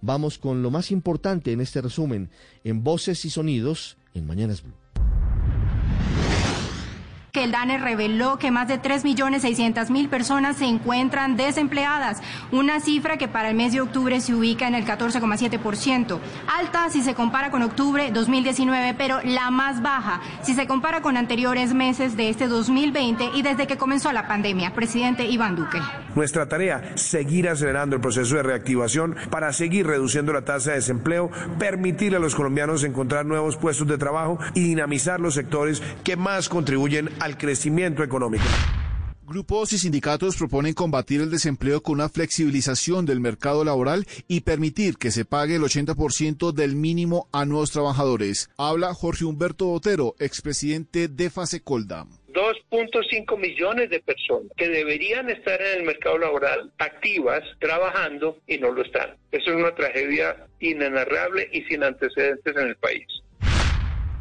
Vamos con lo más importante en este resumen, en Voces y Sonidos, en Mañanas Blue que el DANE reveló que más de 3.600.000 personas se encuentran desempleadas, una cifra que para el mes de octubre se ubica en el 14,7%, alta si se compara con octubre 2019, pero la más baja si se compara con anteriores meses de este 2020 y desde que comenzó la pandemia. Presidente Iván Duque. Nuestra tarea, seguir acelerando el proceso de reactivación para seguir reduciendo la tasa de desempleo, permitir a los colombianos encontrar nuevos puestos de trabajo y dinamizar los sectores que más contribuyen al crecimiento económico. Grupos y sindicatos proponen combatir el desempleo con una flexibilización del mercado laboral y permitir que se pague el 80% del mínimo a nuevos trabajadores. Habla Jorge Humberto Otero, expresidente de Fasecolda. 2.5 millones de personas que deberían estar en el mercado laboral activas, trabajando y no lo están. Eso es una tragedia inenarrable y sin antecedentes en el país.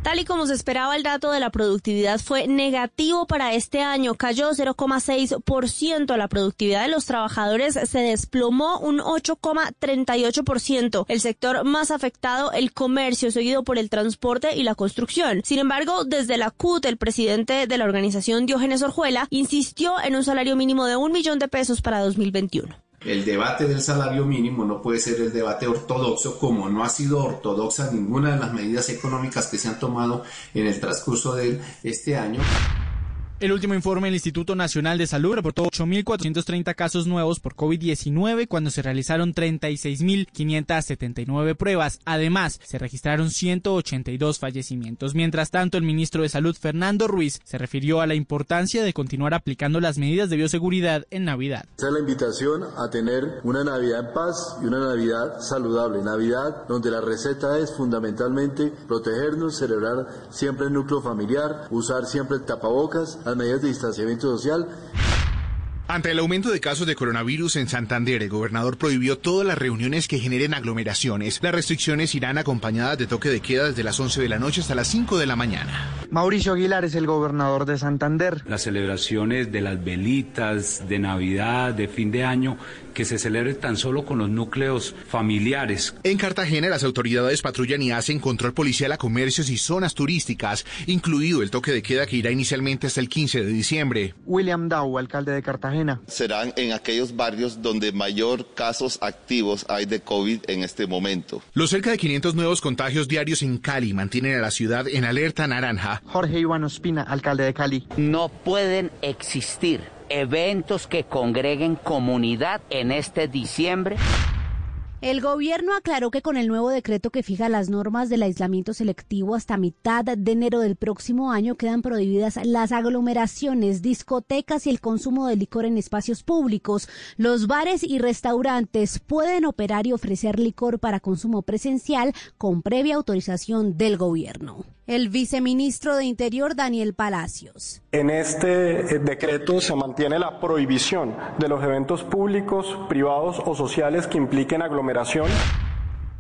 Tal y como se esperaba, el dato de la productividad fue negativo para este año. Cayó 0,6%. La productividad de los trabajadores se desplomó un 8,38%. El sector más afectado, el comercio, seguido por el transporte y la construcción. Sin embargo, desde la CUT, el presidente de la organización Diógenes Orjuela insistió en un salario mínimo de un millón de pesos para 2021 el debate del salario mínimo no puede ser el debate ortodoxo, como no ha sido ortodoxa ninguna de las medidas económicas que se han tomado en el transcurso de este año. El último informe del Instituto Nacional de Salud reportó 8.430 casos nuevos por COVID-19 cuando se realizaron 36.579 pruebas. Además, se registraron 182 fallecimientos. Mientras tanto, el ministro de Salud, Fernando Ruiz, se refirió a la importancia de continuar aplicando las medidas de bioseguridad en Navidad. Esa es la invitación a tener una Navidad en paz y una Navidad saludable. Navidad donde la receta es fundamentalmente protegernos, celebrar siempre el núcleo familiar, usar siempre el tapabocas las medidas de distanciamiento social. Ante el aumento de casos de coronavirus en Santander, el gobernador prohibió todas las reuniones que generen aglomeraciones. Las restricciones irán acompañadas de toque de queda desde las 11 de la noche hasta las 5 de la mañana. Mauricio Aguilar es el gobernador de Santander. Las celebraciones de las velitas, de Navidad, de fin de año, que se celebre tan solo con los núcleos familiares. En Cartagena, las autoridades patrullan y hacen control policial a comercios y zonas turísticas, incluido el toque de queda que irá inicialmente hasta el 15 de diciembre. William Dow, alcalde de Cartagena. Serán en aquellos barrios donde mayor casos activos hay de COVID en este momento. Los cerca de 500 nuevos contagios diarios en Cali mantienen a la ciudad en alerta naranja. Jorge Iván Ospina, alcalde de Cali. No pueden existir eventos que congreguen comunidad en este diciembre? El gobierno aclaró que con el nuevo decreto que fija las normas del aislamiento selectivo hasta mitad de enero del próximo año quedan prohibidas las aglomeraciones, discotecas y el consumo de licor en espacios públicos. Los bares y restaurantes pueden operar y ofrecer licor para consumo presencial con previa autorización del gobierno el viceministro de Interior Daniel Palacios. En este eh, decreto se mantiene la prohibición de los eventos públicos, privados o sociales que impliquen aglomeración.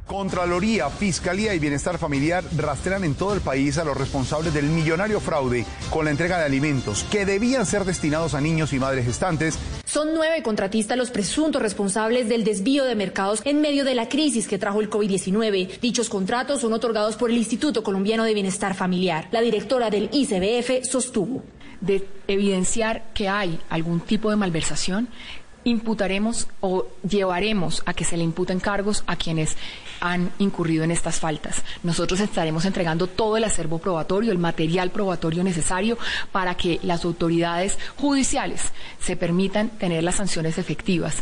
Contraloría, Fiscalía y Bienestar Familiar rastrean en todo el país a los responsables del millonario fraude con la entrega de alimentos que debían ser destinados a niños y madres gestantes. Son nueve contratistas los presuntos responsables del desvío de mercados en medio de la crisis que trajo el COVID-19. Dichos contratos son otorgados por el Instituto Colombiano de Bienestar Familiar. La directora del ICBF sostuvo. De evidenciar que hay algún tipo de malversación, imputaremos o llevaremos a que se le imputen cargos a quienes han incurrido en estas faltas. Nosotros estaremos entregando todo el acervo probatorio, el material probatorio necesario para que las autoridades judiciales se permitan tener las sanciones efectivas.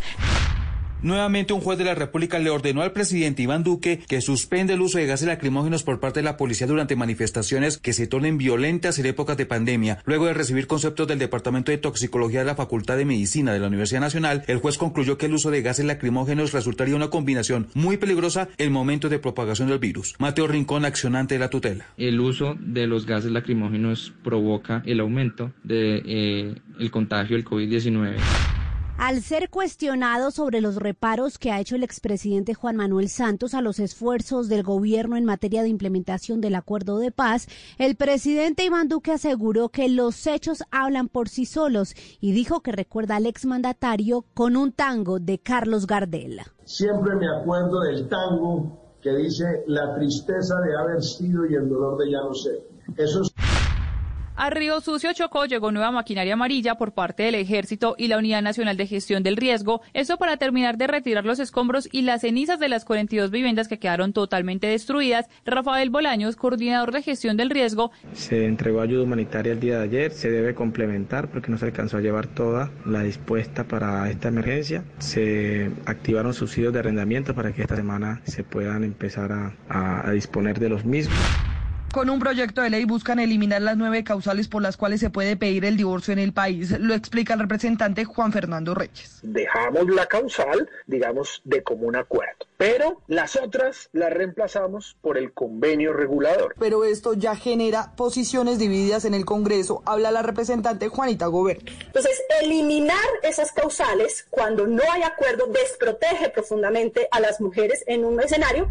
Nuevamente un juez de la República le ordenó al presidente Iván Duque que suspende el uso de gases lacrimógenos por parte de la policía durante manifestaciones que se tornen violentas en épocas de pandemia. Luego de recibir conceptos del Departamento de Toxicología de la Facultad de Medicina de la Universidad Nacional, el juez concluyó que el uso de gases lacrimógenos resultaría una combinación muy peligrosa en momento de propagación del virus. Mateo Rincón, accionante de la tutela. El uso de los gases lacrimógenos provoca el aumento del de, eh, el contagio del COVID-19. Al ser cuestionado sobre los reparos que ha hecho el expresidente Juan Manuel Santos a los esfuerzos del gobierno en materia de implementación del acuerdo de paz, el presidente Iván Duque aseguró que los hechos hablan por sí solos y dijo que recuerda al exmandatario con un tango de Carlos Gardel. Siempre me acuerdo del tango que dice la tristeza de haber sido y el dolor de ya no ser. Eso es a Río Sucio Chocó llegó nueva maquinaria amarilla por parte del Ejército y la Unidad Nacional de Gestión del Riesgo, eso para terminar de retirar los escombros y las cenizas de las 42 viviendas que quedaron totalmente destruidas. Rafael Bolaños, coordinador de gestión del riesgo. Se entregó ayuda humanitaria el día de ayer, se debe complementar porque no se alcanzó a llevar toda la dispuesta para esta emergencia. Se activaron subsidios de arrendamiento para que esta semana se puedan empezar a, a disponer de los mismos. Con un proyecto de ley buscan eliminar las nueve causales por las cuales se puede pedir el divorcio en el país. Lo explica el representante Juan Fernando Reyes. Dejamos la causal, digamos, de común acuerdo. Pero las otras las reemplazamos por el convenio regulador. Pero esto ya genera posiciones divididas en el Congreso, habla la representante Juanita Goberto. Entonces, eliminar esas causales cuando no hay acuerdo desprotege profundamente a las mujeres en un escenario